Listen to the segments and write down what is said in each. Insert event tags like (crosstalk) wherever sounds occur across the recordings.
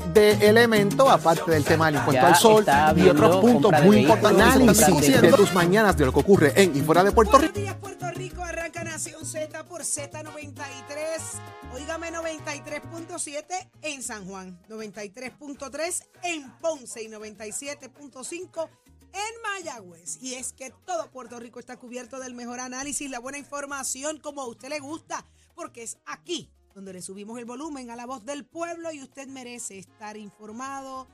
de elemento, aparte del tema del impuesto Ya al sol y otros puntos muy importantes compra de- de tus mañanas de lo que ocurre en y fuera de Puerto Rico. Buenos días, Puerto Rico. Arranca Nación Z por Z93. Óigame 93.7 en San Juan, 93.3 en Ponce y 97.5 en Mayagüez. Y es que todo Puerto Rico está cubierto del mejor análisis, la buena información como a usted le gusta, porque es aquí donde le subimos el volumen a la voz del pueblo y usted merece estar informado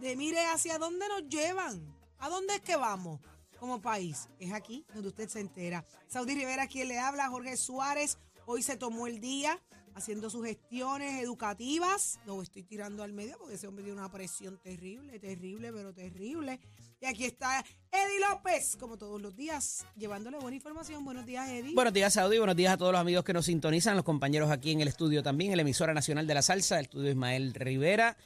de mire hacia dónde nos llevan, a dónde es que vamos como país. Es aquí donde usted se entera. Saudi Rivera, quien le habla, Jorge Suárez, hoy se tomó el día haciendo sus gestiones educativas. Lo estoy tirando al medio porque ese hombre tiene una presión terrible, terrible, pero terrible. Y aquí está Eddie López, como todos los días, llevándole buena información. Buenos días, Eddie. Buenos días, Saudi. Buenos días a todos los amigos que nos sintonizan, los compañeros aquí en el estudio también, el emisora nacional de la salsa, el estudio Ismael Rivera.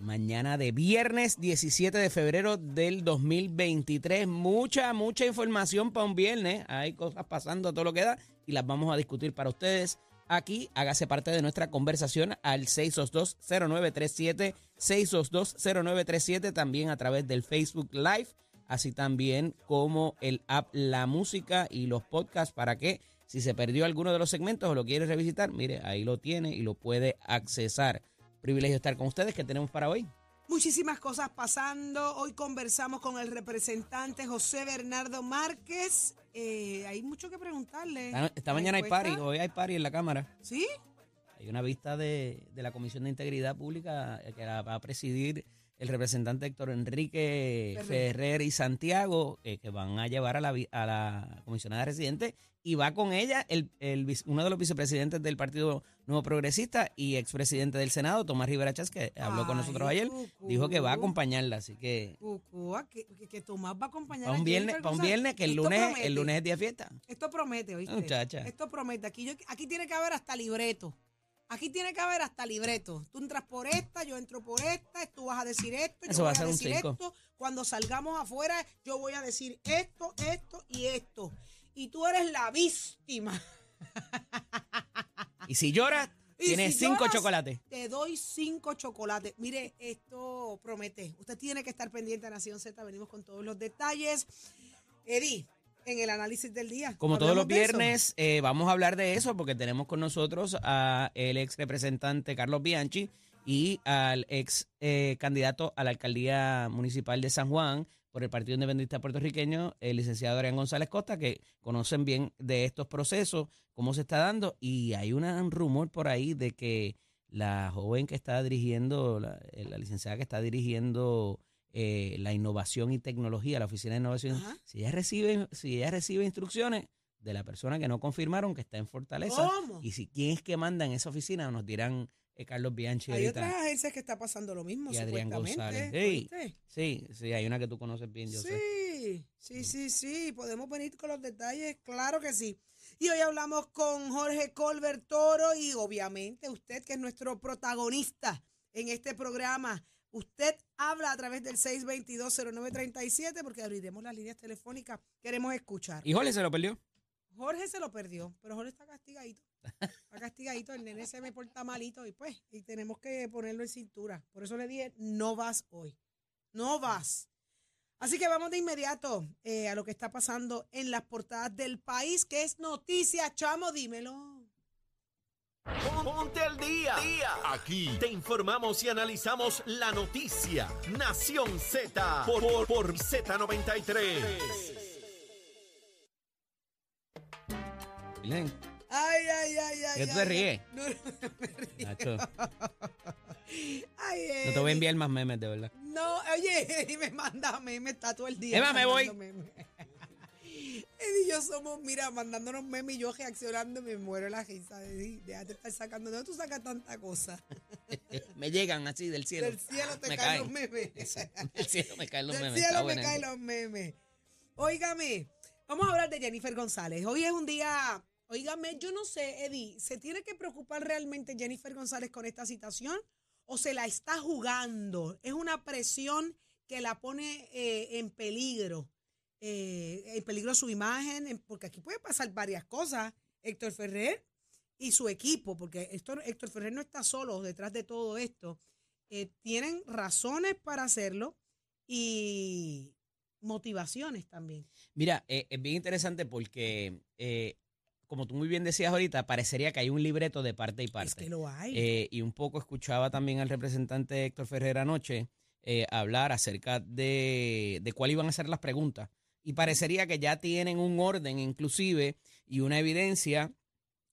Mañana de viernes 17 de febrero del 2023. Mucha, mucha información para un viernes. Hay cosas pasando a todo lo que da y las vamos a discutir para ustedes. Aquí hágase parte de nuestra conversación al 622-0937, 622-0937, también a través del Facebook Live, así también como el app La Música y los podcasts para que si se perdió alguno de los segmentos o lo quiere revisitar, mire, ahí lo tiene y lo puede accesar. Privilegio estar con ustedes. ¿Qué tenemos para hoy? Muchísimas cosas pasando. Hoy conversamos con el representante José Bernardo Márquez. Eh, hay mucho que preguntarle. Esta, mañana hay party, hoy hay party en la Cámara. ¿Sí? Hay una vista de, de la Comisión de Integridad Pública que la va a presidir el representante Héctor Enrique Ferrer. Ferrer y Santiago, eh, que van a llevar a la, vi- a la comisionada residente y va con ella el, el uno de los vicepresidentes del Partido Nuevo Progresista y expresidente del Senado, Tomás Rivera Chávez, que habló con nosotros ayer, cucú. dijo que va a acompañarla, así que Cucúa, que, que- Tomás va a acompañar un viernes, para un viernes que el Esto lunes, promete. el lunes es día de fiesta. Esto promete, ¿oíste? Muchacha. Esto promete. Aquí, yo- aquí tiene que haber hasta libreto. Aquí tiene que haber hasta libreto. Tú entras por esta, yo entro por esta, tú vas a decir esto, yo Eso va voy a a, ser un decir circo. esto. Cuando salgamos afuera, yo voy a decir esto, esto y esto. Y tú eres la víctima. Y si lloras, (laughs) Y tienes si cinco lloras, chocolates. Te doy cinco chocolates. Mire, esto promete. Usted tiene que estar pendiente a Nación Z. Venimos con todos los detalles. Eddie, en el análisis del día. Como todos los viernes, eh, vamos a hablar de eso porque tenemos con nosotros a el ex representante Carlos Bianchi y al ex eh, candidato a la alcaldía municipal de San Juan por el Partido Independentista Puertorriqueño, el licenciado Adrián González Costa, que conocen bien de estos procesos, cómo se está dando, y hay un rumor por ahí de que la joven que está dirigiendo, la, eh, la licenciada que está dirigiendo eh, la innovación y tecnología, la oficina de innovación, Ajá. si ella recibe, si ella recibe instrucciones de la persona que no confirmaron que está en Fortaleza, ¿Cómo? y si quién es que manda en esa oficina, nos dirán eh, Carlos Bianchi Hay ahorita. otras agencias que está pasando lo mismo, Y Adrián. González. ¿oíste? Sí, sí, hay una que tú conoces bien, yo sé. Sí, sí, sí, sí. Podemos venir con los detalles, claro que sí. Y hoy hablamos con Jorge Colbert Toro y obviamente usted que es nuestro protagonista en este programa. Usted habla a través del 622-0937 porque abriremos las líneas telefónicas. Queremos escuchar. ¿Y Jorge se lo perdió? Jorge se lo perdió, pero Jorge está castigadito. Está castigadito, el nene se me porta malito y pues, y tenemos que ponerlo en cintura. Por eso le dije, no vas hoy. No vas. Así que vamos de inmediato eh, a lo que está pasando en las portadas del país, que es noticia, chamo, dímelo. Ponte al día. Aquí te informamos y analizamos la noticia. Nación Z por, por, por Z93. Miren, Ay, ay, ay, ay. ¿Qué tú te ay, ríes? No, no me río. Nacho, Ay, no te voy a enviar más memes, de verdad. No, oye, (laughs) me manda memes, está todo el día. Emma, me voy. memes. Eddie y yo somos, mira, mandándonos memes y yo reaccionando, me muero la risa. Eddie, déjate estar sacando. ¿De dónde tú sacas tanta cosa? (laughs) Me llegan así del cielo. Del cielo te Me caen caen. los memes. Del cielo me caen los Del memes. está cielo me caen los memes. Óigame, vamos a hablar de Jennifer González. Hoy es un día, óigame, yo no sé, Eddie, ¿se tiene que preocupar realmente Jennifer González con esta situación o se la está jugando? Es una presión que la pone eh, en peligro, eh, en peligro su imagen, en- porque aquí puede pasar varias cosas. Héctor Ferrer y su equipo, porque esto, Héctor Ferrer no está solo detrás de todo esto. eh, tienen razones para hacerlo y motivaciones también. Mira, eh, es bien interesante porque, eh, como tú muy bien decías ahorita, parecería que hay un libreto de parte y parte. Es que lo hay. Y un poco escuchaba también al representante Héctor Ferrer anoche hablar acerca de, de cuál iban a ser las preguntas. Y parecería que ya tienen un orden inclusive y una evidencia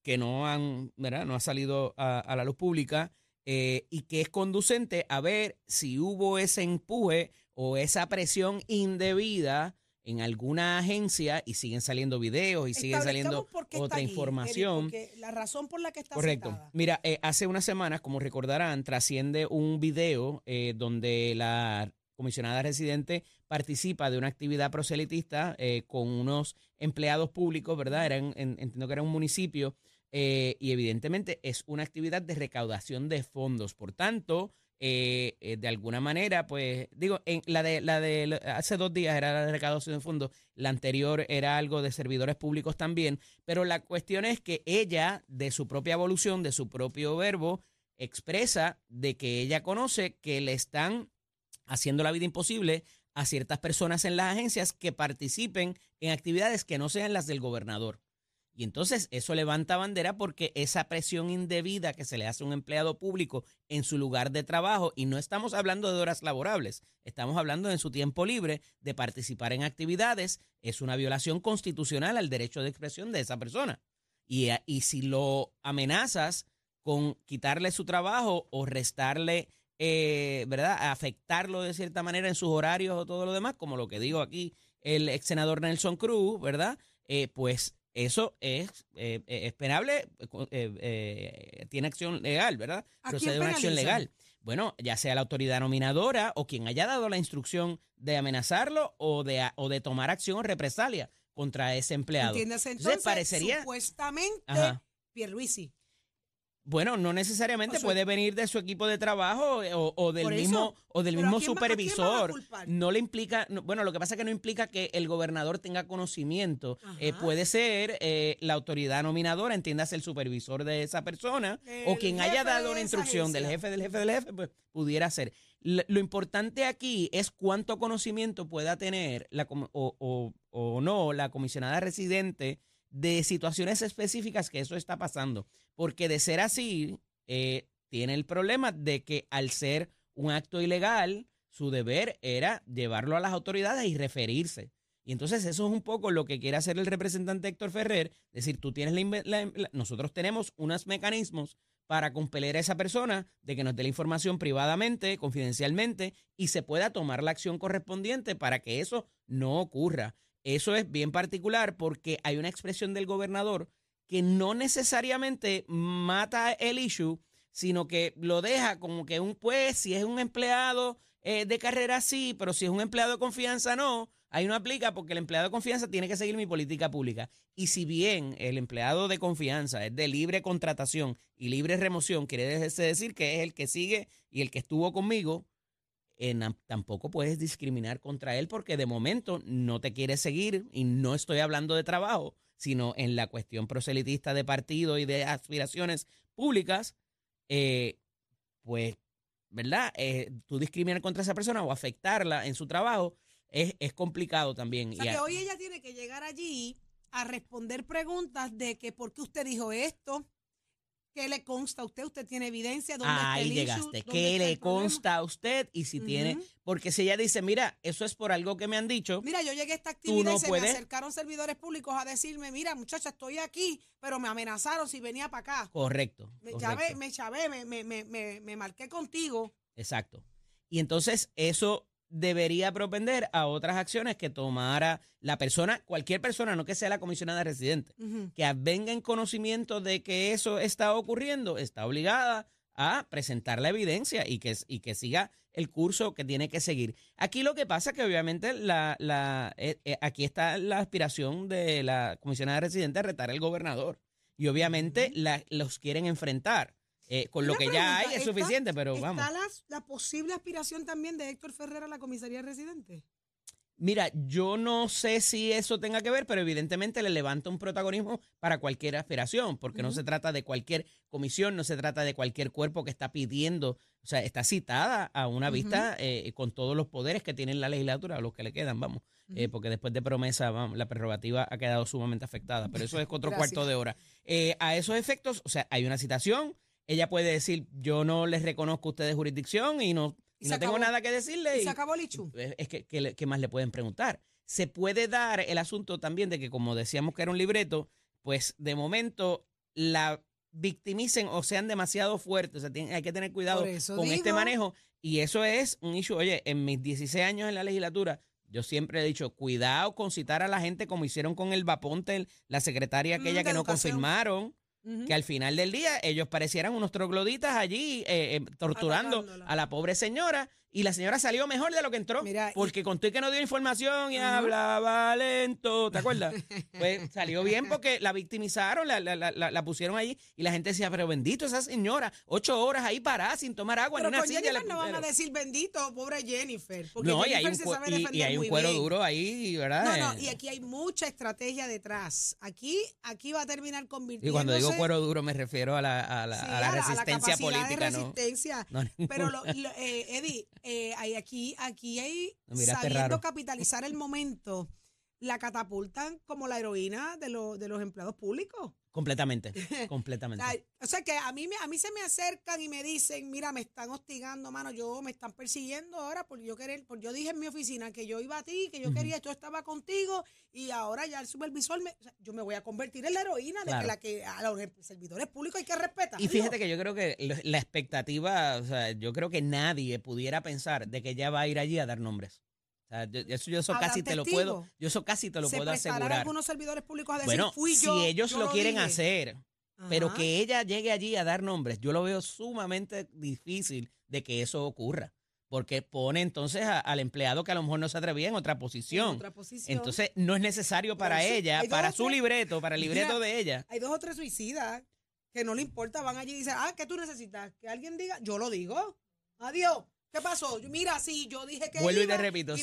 que no han, ¿verdad? No ha salido a, a la luz pública eh, y que es conducente a ver si hubo ese empuje o esa presión indebida en alguna agencia y siguen saliendo videos y siguen saliendo otra allí, información. la razón por la que está Correcto. Mira, eh, hace unas semanas, como recordarán, trasciende un video eh, donde la comisionada residente participa de una actividad proselitista eh, con unos empleados públicos, ¿verdad? Eran, en- entiendo que era un municipio eh, y evidentemente es una actividad de recaudación de fondos. Por tanto, eh, de alguna manera, pues digo, en la de la de hace dos días era la de recaudación de fondos, la anterior era algo de servidores públicos también, pero la cuestión es que ella, de su propia evolución, de su propio verbo, expresa de que ella conoce que le están haciendo la vida imposible a ciertas personas en las agencias que participen en actividades que no sean las del gobernador. Y entonces eso levanta bandera porque esa presión indebida que se le hace a un empleado público en su lugar de trabajo, y no estamos hablando de horas laborables, estamos hablando en su tiempo libre de participar en actividades, es una violación constitucional al derecho de expresión de esa persona. Y, a- y si lo amenazas con quitarle su trabajo o restarle, eh, ¿verdad? Afectarlo de cierta manera en sus horarios o todo lo demás, como lo que digo aquí el ex senador Nelson Cruz, ¿verdad? Eh, pues eso es, eh, eh, es penable, eh, tiene acción legal, ¿verdad? ¿A Procede una acción legal. Bueno, ya sea la autoridad nominadora o quien haya dado la instrucción de amenazarlo o de, o de tomar acción o represalia contra ese empleado. ¿Entiendes? Entonces, Entonces, parecería- supuestamente, Ajá. Pierluisi. Bueno, no necesariamente O sea, puede venir de su equipo de trajo eh, o, o del eso, mismo o del pero ¿a mismo va- supervisor. No le implica, no- bueno, lo que pasa es que no implica que el gobernador tenga conocimiento. Eh, puede ser eh, la autoridad nominadora, entiéndase el supervisor de esa persona o quien haya dado una instrucción del jefe del jefe del jefe, pues pudiera ser. L- Lo importante aquí es cuánto conocimiento pueda tener la, com- o no la comisionada residente de situaciones específicas que eso está pasando. Porque de ser así, eh, tiene el problema de que al ser un acto ilegal, su deber era llevarlo a las autoridades y referirse. Y entonces eso es un poco lo que quiere hacer el representante Héctor Ferrer, decir, tú tienes nosotros tenemos unos mecanismos para compeler a esa persona de que nos dé la información privadamente, confidencialmente, y se pueda tomar la acción correspondiente para que eso no ocurra. Eso es bien particular porque hay una expresión del gobernador que no necesariamente mata el issue, sino que lo deja como que un pues, si es un empleado eh, de carrera sí, pero si es un empleado de confianza no, ahí no aplica porque el empleado de confianza tiene que seguir mi política pública. Y si bien el empleado de confianza es de libre contratación y libre remoción, quiere decir que es el que sigue y el que estuvo conmigo, eh, tampoco puedes discriminar contra él porque de momento no te quiere seguir y no estoy hablando de trabajo, sino en la cuestión proselitista de partido y de aspiraciones públicas, eh, pues, ¿verdad? Eh, tú discriminar contra esa persona o afectarla en su trabajo es, es complicado también. O sea Y que hoy ella tiene que llegar allí a responder preguntas de que por qué usted dijo esto, qué le consta a usted, usted tiene evidencia, dónde está Ahí el issue, llegaste. ¿Qué está le el consta a usted? Y si tiene, porque si ella dice, mira, eso es por algo que me han dicho, Mira, yo llegué a esta actividad no y se puedes- me acercaron servidores públicos a decirme, mira, muchacha, estoy aquí, pero me amenazaron si venía para acá. correcto. Me correcto. chavé, me chavé, me, me, me, me, me marqué contigo. Exacto. Y entonces eso debería propender a otras acciones que tomara la persona, cualquier persona, no que sea la comisionada residente, que venga en conocimiento de que eso está ocurriendo, está obligada a presentar la evidencia y que, y que siga el curso que tiene que seguir. Aquí lo que pasa es que obviamente la, la, eh, eh, aquí está la aspiración de la comisionada residente a retar al gobernador. Y obviamente la- los quieren enfrentar. Eh, con lo que ya hay es ¿está- suficiente, pero vamos. ¿Está la, la posible aspiración también de Héctor Ferrer a la comisaría residente? Mira, yo no sé si eso tenga que ver, pero evidentemente le levanta un protagonismo para cualquier aspiración, porque no se trata de cualquier comisión, no se trata de cualquier cuerpo que está pidiendo, o sea, está citada a una vista eh, con todos los poderes que tiene la legislatura, los que le quedan, vamos, eh, porque después de promesa, vamos, la prerrogativa ha quedado sumamente afectada, pero eso es otro cuarto de hora. A esos efectos, o sea, hay una citación, ella puede decir, yo no les reconozco a ustedes jurisdicción y no y, no tengo nada que decirle. Y, se acabó Lichu. Es que, ¿qué más le pueden preguntar? Se puede dar el asunto también de que, como decíamos que era un libreto, pues de momento la victimicen o sean demasiado fuertes. O sea, hay que tener cuidado con este manejo. Y eso es un issue. Oye, en mis 16 años en la legislatura, yo siempre he dicho, cuidado con citar a la gente como hicieron con el Vaponte, la secretaria aquella mm, que no confirmaron que al final del día ellos parecieran unos trogloditas allí eh, eh, torturando a la pobre señora y la señora salió mejor de lo que entró. porque contó que no dio información y hablaba lento, ¿te acuerdas? (laughs) pues salió bien porque la victimizaron, la, la, la, la, pusieron allí y la gente decía, pero bendito esa señora, ocho horas ahí parada sin tomar agua. Pero con Jennifer no van a decir bendito, pobre Jennifer. Porque no, y hay un, y, hay un cuero duro ahí, ¿verdad? No, no, y aquí hay mucha estrategia detrás. Aquí, aquí va a terminar convirtiéndose... Y cuando digo cuero duro me refiero a la, a la, a la resistencia política, de resistencia. ¿no? Pero, lo, (laughs) eh, Eddie eh, hay aquí, aquí hay sabiendo capitalizar el momento, la catapultan como la heroína de, de los empleados públicos. Completamente, (laughs) completamente. o sea que a mí, a mí se me acercan y me dicen, mira, me están hostigando, mano, yo me están persiguiendo ahora por yo querer, por yo dije en mi oficina que yo iba a ti, que yo quería, yo estaba contigo y ahora ya el supervisor, me, yo me voy a convertir en la heroína de que la que a los servidores públicos hay que respetar. Y fíjate que yo creo que la expectativa, o sea, yo creo que nadie pudiera pensar de que ella va a ir allí a dar nombres yo, eso, casi te lo puedo, yo eso casi te lo puedo asegurar. algunos servidores públicos a decir, bueno, fui yo, si ellos lo, quieren hacer, pero que ella llegue allí a dar nombres, yo lo veo sumamente difícil de que eso ocurra. Porque pone entonces al empleado que a lo mejor no se atrevía en otra posición. Entonces no es necesario para ella, para su libreto, para el libreto de ella. Hay dos o tres suicidas que no le importa, van allí y dicen, ah, ¿qué tú necesitas? Que alguien diga, yo lo digo. Adiós. ¿Qué pasó? Mira, sí, yo dije que. Vuelvo y te repito.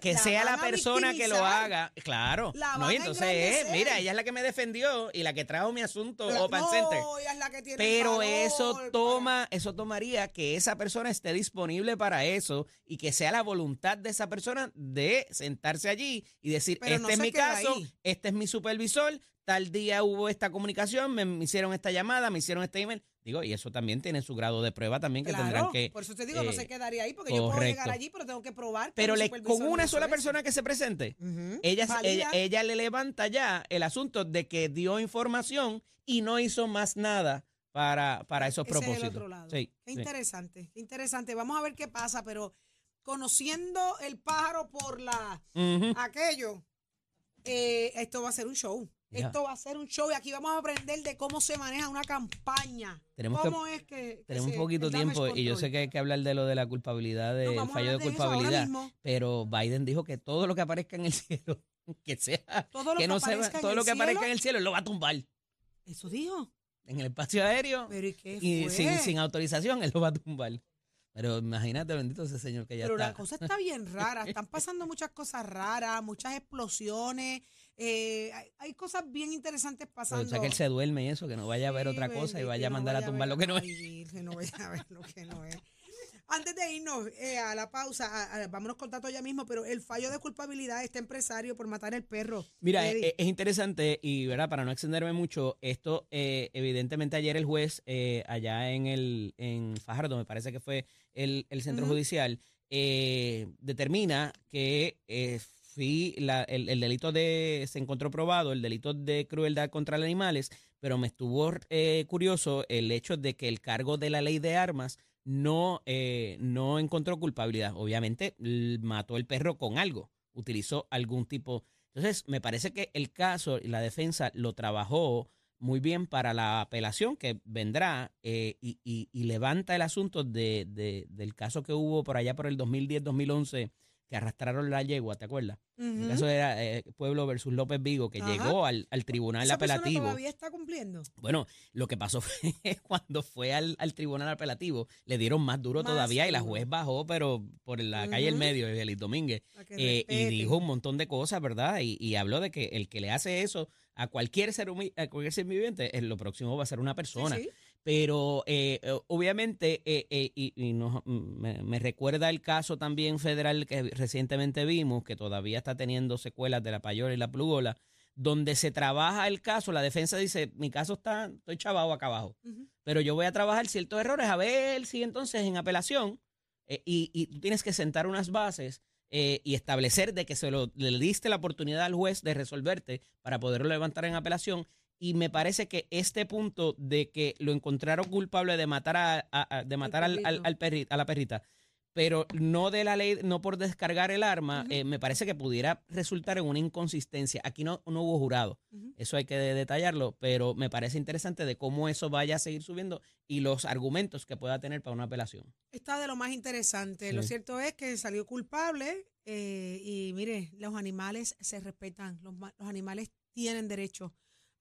Que sea la persona que lo haga. Claro. no, y entonces, mira, ella es la que me defendió y la que trajo mi asunto Open Center. Ella es la que tiene Pero eso toma, eso tomaría que esa persona esté disponible para eso y que sea la voluntad de esa persona de sentarse allí y decir, este es mi caso, este es mi supervisor, tal día hubo esta comunicación, me hicieron esta llamada, me hicieron este email. Digo, y eso también tiene su grado de prueba también que tendrán que. Por eso te digo, no se eh, quedaría ahí, porque yo puedo llegar allí, pero tengo que probar. pero con una sola persona que se presente, ella, ella, le levanta ya el asunto de que dio información y no hizo más nada para, para esos propósitos. qué interesante, qué interesante. Vamos a ver qué pasa, pero conociendo el pájaro por la aquello, eh, esto va a ser un show. Esto va a ser un show y aquí vamos a aprender de cómo se maneja una campaña. Tenemos ¿Cómo es que, tenemos un poquito de tiempo y yo sé que hay que hablar de lo de la culpabilidad, del fallo de, culpabilidad, pero Biden dijo que todo lo que aparezca en el (laughs) cielo, que sea, todo lo que, no todo lo que aparezca en el cielo, lo va a tumbar. Eso dijo. En el espacio aéreo. Pero ¿y qué Y sin, sin autorización, él lo va a tumbar. Pero imagínate, bendito ese señor que ya está. Pero la cosa está bien rara. Están pasando muchas cosas raras, muchas explosiones. Eh, hay, cosas bien interesantes pasando. o sea, que él se duerme y eso, que no vaya a ver otra cosa y vaya a mandar a tumbar lo que no es. Que no vaya a ver lo que no es. Antes de irnos eh, a la pausa, vámonos con Tato ya mismo, pero el fallo de culpabilidad de este empresario por matar el perro. Mira, es, interesante y, ¿verdad? Para no extenderme mucho, esto, eh, evidentemente ayer el juez eh, allá en el en Fajardo, me parece que fue el, centro judicial, determina que fui la, el, el, delito de, se encontró probado, el delito de crueldad contra los animales, pero me estuvo curioso el hecho de que el cargo de la ley de armas no, eh, no encontró culpabilidad. Obviamente mató el perro con algo, utilizó algún tipo. Entonces, me parece que el caso y la defensa lo trabajó muy bien para la apelación que vendrá eh, y, levanta el asunto de, de, del caso que hubo por allá por el 2010-2011 que arrastraron la yegua, ¿te acuerdas? El caso era eh, Pueblo versus López Vigo, que Ajá. llegó al, al tribunal ¿Esa apelativo. todavía está cumpliendo? Bueno, lo que pasó (laughs) fue cuando fue al, al tribunal apelativo, le dieron más duro Más todavía y la juez bajó, pero por la calle del Ujú. medio, Evelyn Domínguez, eh, y dijo un montón de cosas, ¿verdad? Y, y habló de que el que le hace eso a cualquier ser, a cualquier ser viviente, en lo próximo va a ser una Sí, persona. sí. Pero eh, eh, obviamente, eh, eh, y, y nos- me, me recuerda el caso también federal que recientemente vimos, que todavía está teniendo secuelas de la payola y la plugola, donde se trabaja el caso, la defensa dice, mi caso está, estoy chavado acá abajo, pero yo voy a trabajar ciertos errores, a ver si entonces en apelación, eh, y, y tú tienes que sentar unas bases eh, y establecer de que se lo, le diste la oportunidad al juez de resolverte para poderlo levantar en apelación. Y me parece que este punto de que lo encontraron culpable de matar a, a- a- de matar al, al- al perri- a la perrita, pero no de la ley, no por descargar el arma, eh, me parece que pudiera resultar en una inconsistencia. Aquí no, no hubo jurado, eso hay que detallarlo, pero me parece interesante de cómo eso vaya a seguir subiendo y los argumentos que pueda tener para una apelación. Está de lo más interesante. Sí. Lo cierto es que salió culpable eh, y mire, los animales se respetan, los, los animales tienen derecho.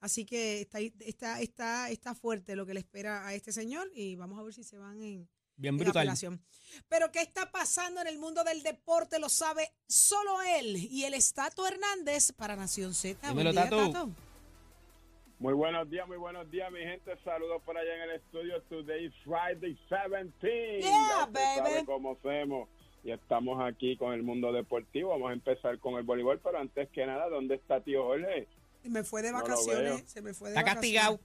Así que está, ahí- está, está, está fuerte lo que le espera a este señor y vamos a ver si se van en, Bien en brutal. apelación. Pero ¿qué está pasando en el mundo del deporte? Lo sabe solo él y el Estato Hernández para Nación Z. Buen Dímelo, día, Tato. Muy buenos días, muy buenos días, mi gente. Saludos por allá en el estudio. Today is Friday 17. Yeah, baby. sabe cómo hacemos. Y estamos aquí con el mundo deportivo. Vamos a empezar con el voleibol, pero antes que nada, ¿dónde está tío Jorge? Me fue de vacaciones. se me fue de Está vacaciones. castigado.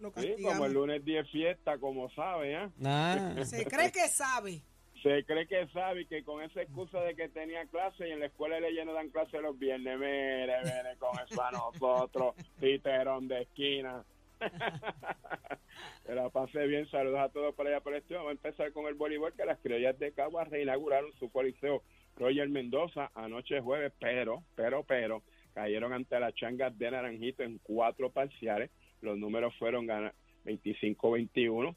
Lo Sí, como el lunes 10 fiesta, como sabe, ¿eh? Ah. Se cree que sabe. Se cree que sabe y que con esa excusa de que tenía clase y en la escuela de leyes no dan clase los viernes, mire, viene con eso a nosotros, (laughs) titerón de esquina. (laughs) que la pasé bien, saludos a todos por allá por el estudio. Vamos a empezar con el voleibol, que las criollas de Caguas reinauguraron su coliseo Roger Mendoza anoche jueves, pero, pero, pero, cayeron ante las changas de Naranjito en cuatro parciales. Los números fueron gana- 25-21.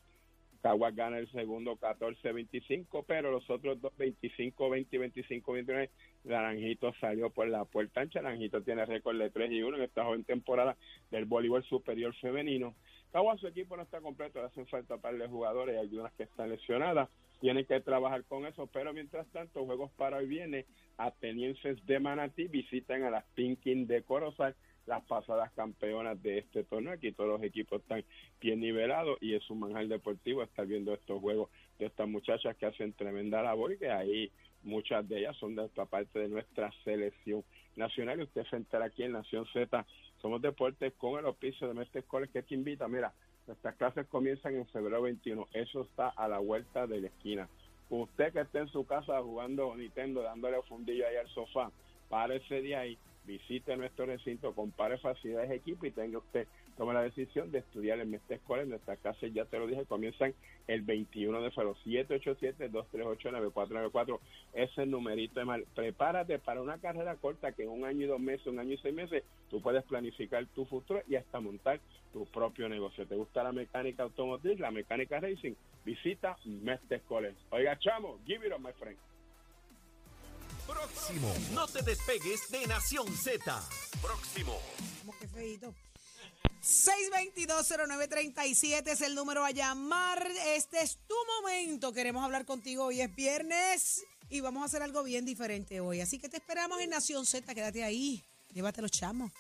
Caguas gana el segundo 14-25, pero los otros dos 25-20 y 25-29. Naranjito salió por la puerta ancha. Naranjito tiene récord de 3 y 1 en esta joven temporada del voleibol superior femenino. Caguas, su equipo no está completo, le hacen falta par de jugadores y algunas que están lesionadas. Tienen que trabajar con eso, pero mientras tanto, juegos para hoy viene. Atenienses de Manatí visitan a las Pinkin de Corozal, las pasadas campeonas de este torneo. Aquí todos los equipos están bien nivelados y es un manjar deportivo estar viendo estos juegos de estas muchachas que hacen tremenda labor y que ahí muchas de ellas son de esta parte de nuestra selección nacional y usted se entera aquí en Nación Z somos deportes con el auspicio de Mestre College que te invita mira nuestras clases comienzan en febrero 21 eso está a la vuelta de la esquina. Usted que esté en su casa jugando Nintendo dándole fundillo ahí al sofá párese de ahí visite nuestro recinto, compare facilidades de equipo y tenga usted, tome la decisión de estudiar en Mestre Escuela. En nuestras clases, ya te lo dije, comienzan el 21 de febrero, 787-238-9494. Ese numerito de mal. Prepárate para una carrera corta que en un año y dos meses, un año y seis meses, tú puedes planificar tu futuro y hasta montar tu propio negocio. ¿Te gusta la mecánica automotriz, la mecánica racing? Visita Mestre College. Oiga, chamo, give it up, my friend. Próximo. No te despegues de Nación Z. Próximo. Como que feito. 6220937 es el número a llamar. Este es tu momento. Queremos hablar contigo. Hoy es viernes y vamos a hacer algo bien diferente hoy. Así que te esperamos en Nación Z. Quédate ahí. Llévate los chamos.